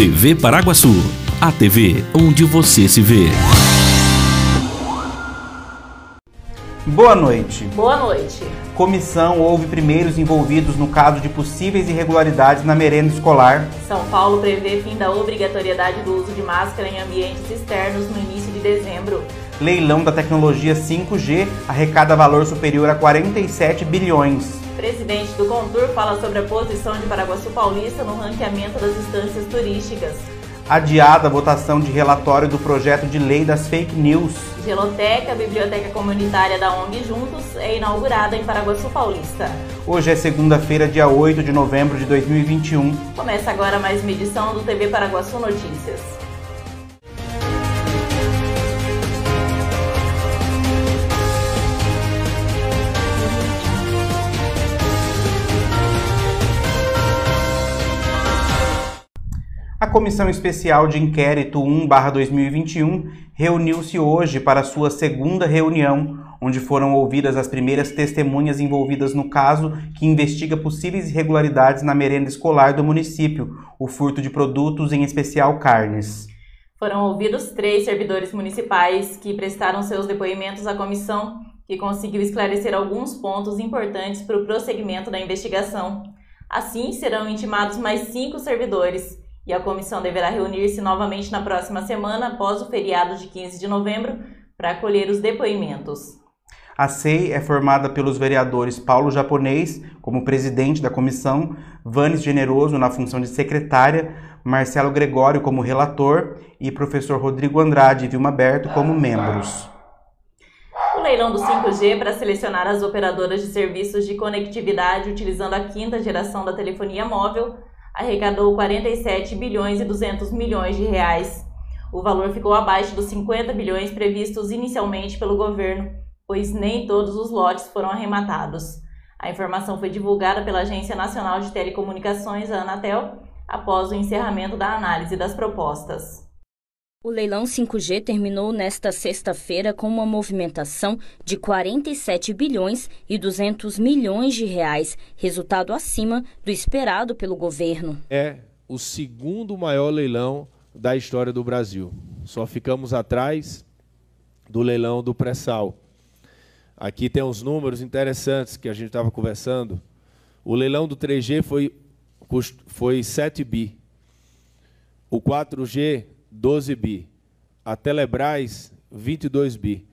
TV Paraguaçu, a TV onde você se vê. Boa noite. Boa noite. Comissão houve primeiros envolvidos no caso de possíveis irregularidades na merenda escolar. São Paulo prevê fim da obrigatoriedade do uso de máscara em ambientes externos no início de dezembro. Leilão da tecnologia 5G arrecada valor superior a 47 bilhões. Presidente do Contur fala sobre a posição de Paraguaçu Paulista no ranqueamento das instâncias turísticas. Adiada a votação de relatório do projeto de lei das fake news. Geloteca, biblioteca comunitária da ONG Juntos, é inaugurada em Paraguaçu Paulista. Hoje é segunda-feira, dia 8 de novembro de 2021. Começa agora mais uma edição do TV Paraguaçu Notícias. Comissão Especial de Inquérito 1/2021 reuniu-se hoje para sua segunda reunião, onde foram ouvidas as primeiras testemunhas envolvidas no caso que investiga possíveis irregularidades na merenda escolar do município, o furto de produtos, em especial carnes. Foram ouvidos três servidores municipais que prestaram seus depoimentos à comissão, que conseguiu esclarecer alguns pontos importantes para o prosseguimento da investigação. Assim, serão intimados mais cinco servidores e a comissão deverá reunir-se novamente na próxima semana, após o feriado de 15 de novembro, para acolher os depoimentos. A SEI é formada pelos vereadores Paulo Japonês, como presidente da comissão, Vanes Generoso na função de secretária, Marcelo Gregório como relator e professor Rodrigo Andrade e Vilma Berto como membros. O leilão do 5G para selecionar as operadoras de serviços de conectividade utilizando a quinta geração da telefonia móvel arrecadou 47 bilhões e 200 milhões de reais. O valor ficou abaixo dos 50 bilhões previstos inicialmente pelo governo, pois nem todos os lotes foram arrematados. A informação foi divulgada pela Agência Nacional de Telecomunicações, a Anatel, após o encerramento da análise das propostas. O leilão 5G terminou nesta sexta-feira com uma movimentação de 47 bilhões e 200 milhões de reais, resultado acima do esperado pelo governo. É o segundo maior leilão da história do Brasil. Só ficamos atrás do leilão do pré-sal. Aqui tem uns números interessantes que a gente estava conversando. O leilão do 3G foi, foi 7 bi. O 4G 12 bi. A Telebrás, 22 bi.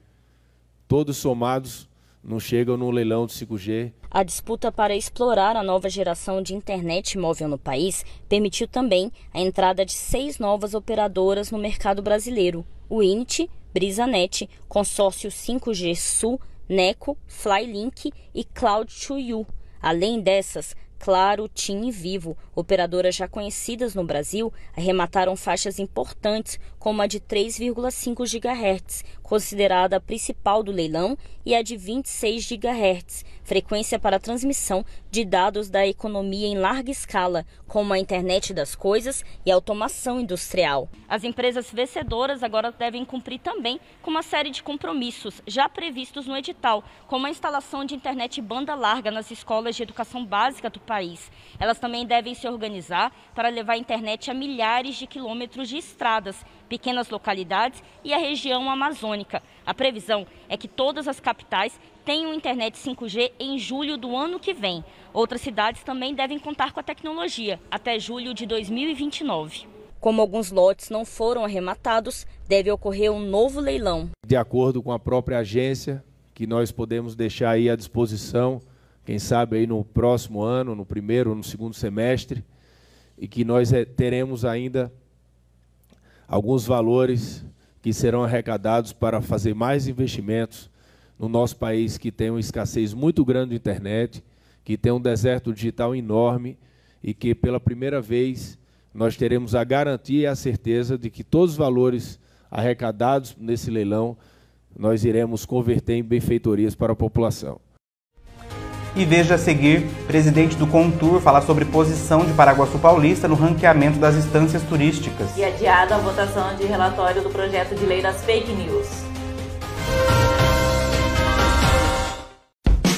Todos somados não chegam no leilão do 5G. A disputa para explorar a nova geração de internet móvel no país permitiu também a entrada de seis novas operadoras no mercado brasileiro: o INT, BrisaNet, Consórcio 5G Sul, Neco, Flylink e Cloud2U. Além dessas, Claro, TIM e Vivo, operadoras já conhecidas no Brasil, arremataram faixas importantes, como a de 3,5 GHz, considerada a principal do leilão, e a de 26 GHz, frequência para transmissão de dados da economia em larga escala, como a internet das coisas e automação industrial. As empresas vencedoras agora devem cumprir também com uma série de compromissos já previstos no edital, como a instalação de internet banda larga nas escolas de educação básica do país. Elas também devem se organizar para levar a internet a milhares de quilômetros de estradas, pequenas localidades e a região amazônica. A previsão é que todas as capitais tenham internet 5G em julho do ano que vem. Outras cidades também devem contar com a tecnologia até julho de 2029. Como alguns lotes não foram arrematados, deve ocorrer um novo leilão. De acordo com a própria agência, que nós podemos deixar aí à disposição quem sabe aí no próximo ano, no primeiro ou no segundo semestre, e que nós eh, teremos ainda alguns valores que serão arrecadados para fazer mais investimentos no nosso país que tem uma escassez muito grande de internet, que tem um deserto digital enorme e que pela primeira vez nós teremos a garantia e a certeza de que todos os valores arrecadados nesse leilão nós iremos converter em benfeitorias para a população. E veja a seguir, presidente do Contur fala sobre posição de Paraguaçu Paulista no ranqueamento das instâncias turísticas. E adiada a votação de relatório do projeto de lei das fake news.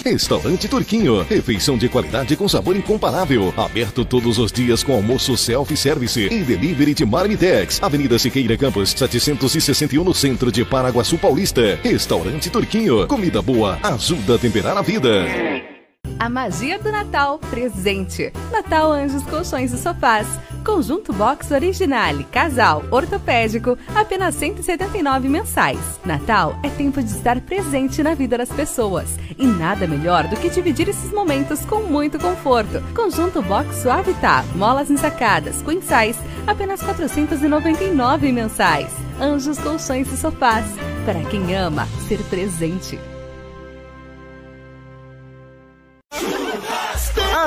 Restaurante Turquinho. Refeição de qualidade com sabor incomparável. Aberto todos os dias com almoço self-service e delivery de Marmitex. Avenida Siqueira Campos, 761 no centro de Paraguaçu Paulista. Restaurante Turquinho. Comida boa ajuda a temperar a vida. A magia do Natal presente. Natal Anjos Colchões e Sofás. Conjunto Box Originale, casal, ortopédico, apenas 179 mensais. Natal é tempo de estar presente na vida das pessoas. E nada melhor do que dividir esses momentos com muito conforto. Conjunto Box Suavitar, molas ensacadas, queen size, apenas 499 mensais. Anjos Colchões e Sofás. Para quem ama ser presente.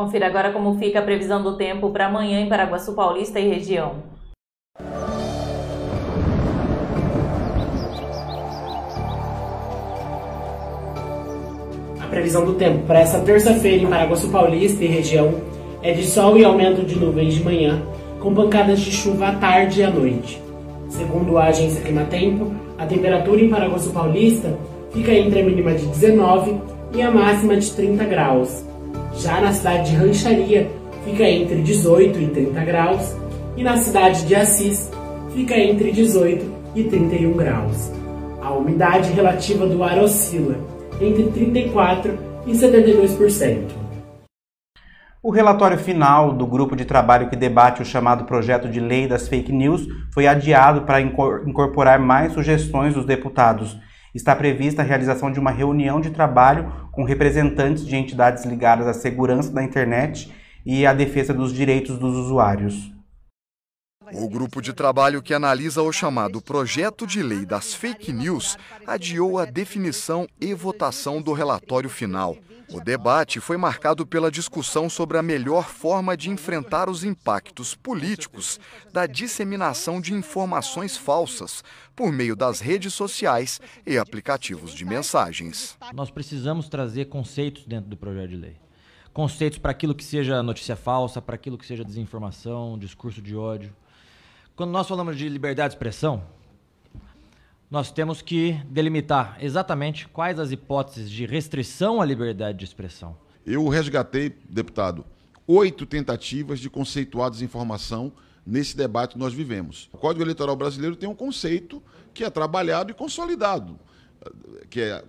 Confira agora como fica a previsão do tempo para amanhã em Paraguaçu Paulista e região. A previsão do tempo para essa terça-feira em Paraguaçu Paulista e região é de sol e aumento de nuvens de manhã, com pancadas de chuva à tarde e à noite. Segundo a agência Climatempo, a temperatura em Paraguaçu Paulista fica entre a mínima de 19 e a máxima de 30 graus. Já na cidade de Rancharia, fica entre 18 e 30 graus, e na cidade de Assis, fica entre 18 e 31 graus. A umidade relativa do ar oscila entre 34 e 72%. O relatório final do grupo de trabalho que debate o chamado projeto de lei das fake news foi adiado para incorporar mais sugestões dos deputados está prevista a realização de uma reunião de trabalho com representantes de entidades ligadas à segurança da internet e à defesa dos direitos dos usuários. O grupo de trabalho que analisa o chamado Projeto de Lei das Fake News adiou a definição e votação do relatório final. O debate foi marcado pela discussão sobre a melhor forma de enfrentar os impactos políticos da disseminação de informações falsas por meio das redes sociais e aplicativos de mensagens. Nós precisamos trazer conceitos dentro do projeto de lei. Conceitos para aquilo que seja notícia falsa, para aquilo que seja desinformação, discurso de ódio. Quando nós falamos de liberdade de expressão, nós temos que delimitar exatamente quais as hipóteses de restrição à liberdade de expressão. Eu resgatei, deputado, oito tentativas de conceituar desinformação nesse debate que nós vivemos. O Código Eleitoral Brasileiro tem um conceito que é trabalhado e consolidado, que é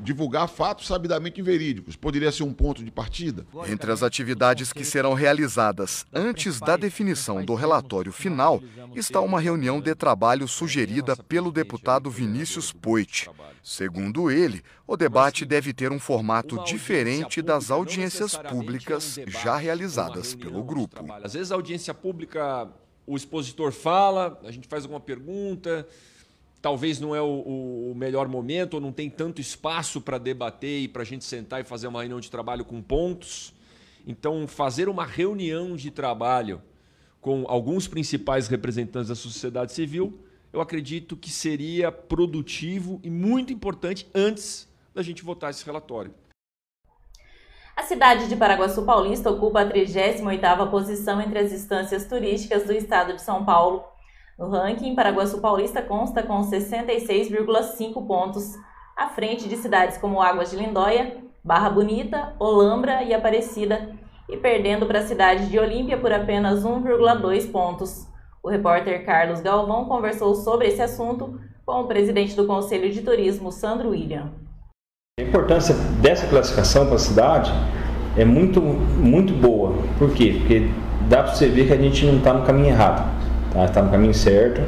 divulgar fatos sabidamente inverídicos. Poderia ser um ponto de partida? Entre as atividades que serão realizadas antes da definição do relatório final está uma reunião de trabalho sugerida pelo deputado Vinícius Poit. Segundo ele, o debate deve ter um formato diferente das audiências públicas já realizadas pelo grupo. Às vezes a audiência pública, o expositor fala, a gente faz alguma pergunta, talvez não é o, o, melhor momento, ou não tem tanto espaço para debater e para a gente sentar e fazer uma reunião de trabalho com pontos. Então, fazer uma reunião de trabalho com alguns principais representantes da sociedade civil, eu acredito que seria produtivo e muito importante antes da gente votar esse relatório. A cidade de Paraguaçu Paulista ocupa a 38ª posição entre as instâncias turísticas do estado de São Paulo no ranking, Paraguaçu Paulista consta com 66,5 pontos, à frente de cidades como Águas de Lindóia, Barra Bonita, Olambra e Aparecida, e perdendo para a cidade de Olímpia por apenas 1,2 pontos. O repórter Carlos Galvão conversou sobre esse assunto com o presidente do Conselho de Turismo, Sandro William. A importância dessa classificação para a cidade é muito, muito boa. Por quê? Porque dá para você ver que a gente não está no caminho errado, está tá no caminho certo.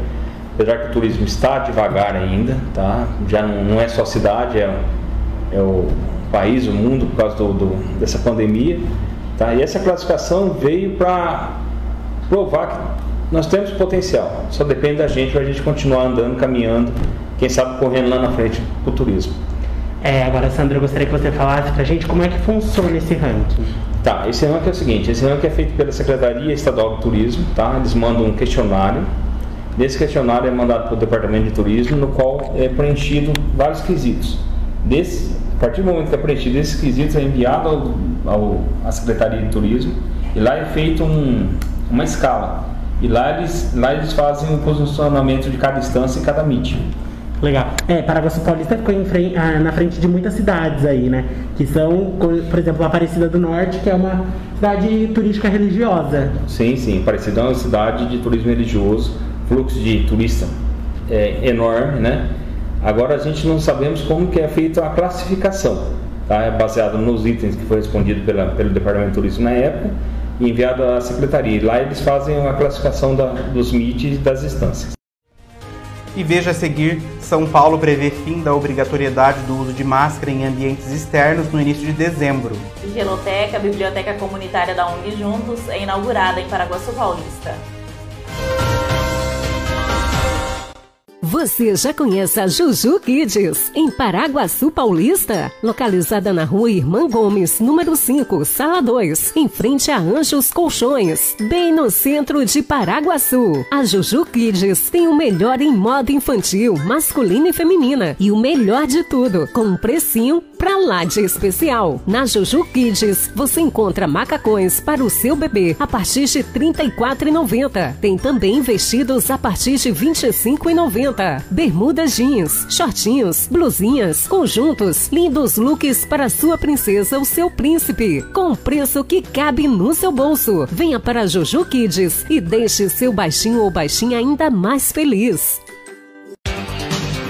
Apesar que o turismo está devagar ainda, tá? já não, não é só a cidade, é, é o país, o mundo, por causa do, do, dessa pandemia. Tá? E essa classificação veio para provar que nós temos potencial, só depende da gente para a gente continuar andando, caminhando, quem sabe correndo lá na frente para o turismo. É, agora, Sandra, eu gostaria que você falasse para a gente como é que funciona esse ranking. Tá, esse ranking é o seguinte, esse ranking é feito pela Secretaria Estadual de Turismo, tá? Eles mandam um questionário, nesse questionário é mandado para o Departamento de Turismo, no qual é preenchido vários quesitos. Desse, a partir do momento que é preenchido esses quesitos, é enviado ao, ao, à Secretaria de Turismo, e lá é feito um, uma escala. E lá eles, lá eles fazem o posicionamento de cada instância e cada MIT. Legal. É, Paraguaçu Paulista ficou frente, ah, na frente de muitas cidades aí, né? Que são, por exemplo, Aparecida do Norte, que é uma cidade turística religiosa. Sim, sim. Aparecida é uma cidade de turismo religioso, fluxo de turista é enorme, né? Agora a gente não sabemos como que é feita a classificação, tá? É baseado nos itens que foi respondido pela, pelo Departamento de Turismo na época e enviado à Secretaria. Lá eles fazem a classificação da, dos MIT e das instâncias. E veja a seguir, São Paulo prevê fim da obrigatoriedade do uso de máscara em ambientes externos no início de dezembro. Geloteca, biblioteca comunitária da ONG Juntos, é inaugurada em Paraguaçu Paulista. Você já conhece a Juju Kids, em Paraguaçu Paulista? Localizada na rua Irmã Gomes, número 5, sala 2, em frente a Anjos Colchões, bem no centro de Paraguaçu. A Juju Kids tem o melhor em moda infantil, masculina e feminina. E o melhor de tudo, com um precinho pra lá de especial. Na Juju Kids, você encontra macacões para o seu bebê a partir de R$ 34,90. Tem também vestidos a partir de R$ 25,90 bermudas jeans, shortinhos, blusinhas, conjuntos, lindos looks para sua princesa ou seu príncipe, com preço que cabe no seu bolso. Venha para Juju Kids e deixe seu baixinho ou baixinha ainda mais feliz.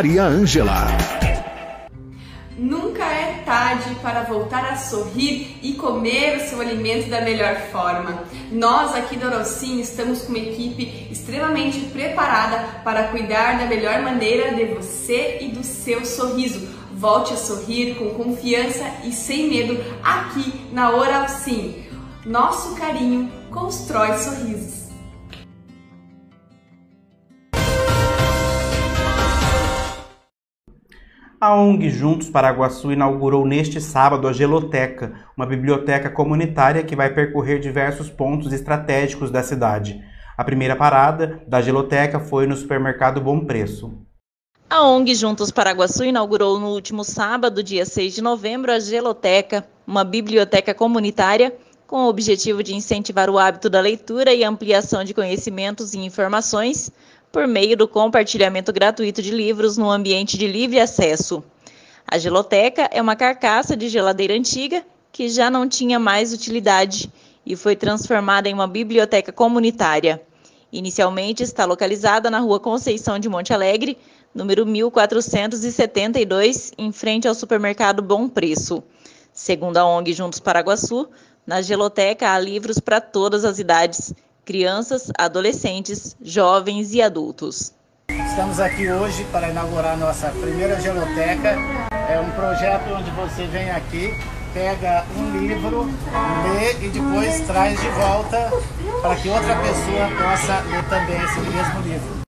Maria Ângela. Nunca é tarde para voltar a sorrir e comer o seu alimento da melhor forma. Nós aqui do Orocinho estamos com uma equipe extremamente preparada para cuidar da melhor maneira de você e do seu sorriso. Volte a sorrir com confiança e sem medo aqui na Oral Sim. Nosso carinho constrói sorrisos. A ONG Juntos Paraguaçu inaugurou neste sábado a Geloteca, uma biblioteca comunitária que vai percorrer diversos pontos estratégicos da cidade. A primeira parada da Geloteca foi no supermercado Bom Preço. A ONG Juntos Paraguaçu inaugurou no último sábado, dia 6 de novembro, a Geloteca, uma biblioteca comunitária com o objetivo de incentivar o hábito da leitura e ampliação de conhecimentos e informações por meio do compartilhamento gratuito de livros no ambiente de livre acesso. A geloteca é uma carcaça de geladeira antiga que já não tinha mais utilidade e foi transformada em uma biblioteca comunitária. Inicialmente está localizada na Rua Conceição de Monte Alegre, número 1472, em frente ao supermercado Bom Preço. Segundo a ONG Juntos Paraguaçu, na geloteca há livros para todas as idades, crianças, adolescentes, jovens e adultos. Estamos aqui hoje para inaugurar nossa primeira geloteca. É um projeto onde você vem aqui, pega um livro, lê e depois traz de volta para que outra pessoa possa ler também esse mesmo livro.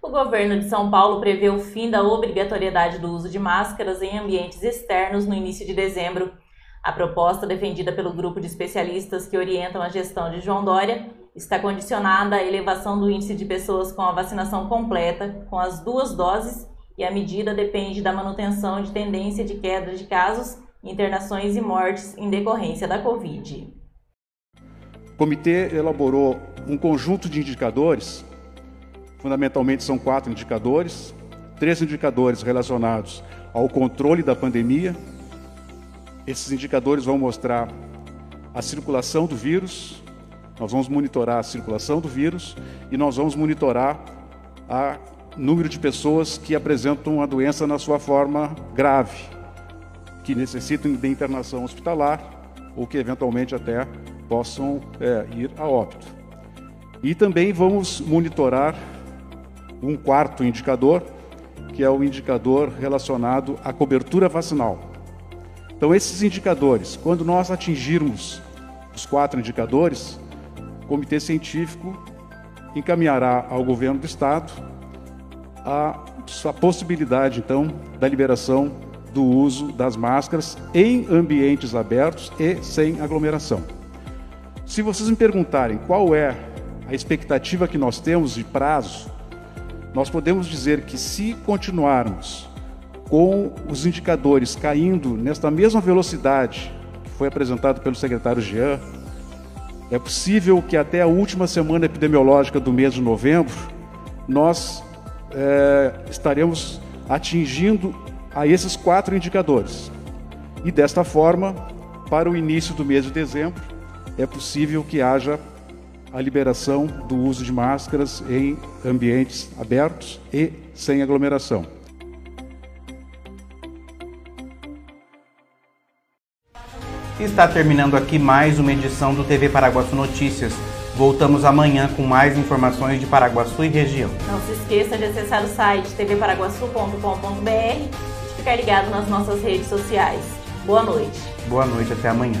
O governo de São Paulo prevê o fim da obrigatoriedade do uso de máscaras em ambientes externos no início de dezembro. A proposta, defendida pelo grupo de especialistas que orientam a gestão de João Dória, está condicionada à elevação do índice de pessoas com a vacinação completa, com as duas doses, e a medida depende da manutenção de tendência de queda de casos, internações e mortes em decorrência da Covid. O comitê elaborou um conjunto de indicadores, fundamentalmente são quatro indicadores, três indicadores relacionados ao controle da pandemia, esses indicadores vão mostrar a circulação do vírus, nós vamos monitorar a circulação do vírus e nós vamos monitorar o número de pessoas que apresentam a doença na sua forma grave, que necessitam de internação hospitalar ou que eventualmente até possam é, ir a óbito. E também vamos monitorar um quarto indicador, que é o indicador relacionado à cobertura vacinal. Então, esses indicadores, quando nós atingirmos os quatro indicadores, o Comitê Científico encaminhará ao governo do Estado a, possibilidade, então, da liberação do uso das máscaras em ambientes abertos e sem aglomeração. Se vocês me perguntarem qual é a expectativa que nós temos de prazo, nós podemos dizer que se continuarmos com os indicadores caindo nesta mesma velocidade que foi apresentado pelo secretário Jean, é possível que até a última semana epidemiológica do mês de novembro nós é, estaremos atingindo a esses quatro indicadores. E desta forma, para o início do mês de dezembro, é possível que haja a liberação do uso de máscaras em ambientes abertos e sem aglomeração. Está terminando aqui mais uma edição do TV Paraguaçu Notícias. Voltamos amanhã com mais informações de Paraguaçu e região. Não se esqueça de acessar o site tvparaguaçu.com.br e ficar ligado nas nossas redes sociais. Boa noite. Boa noite, até amanhã.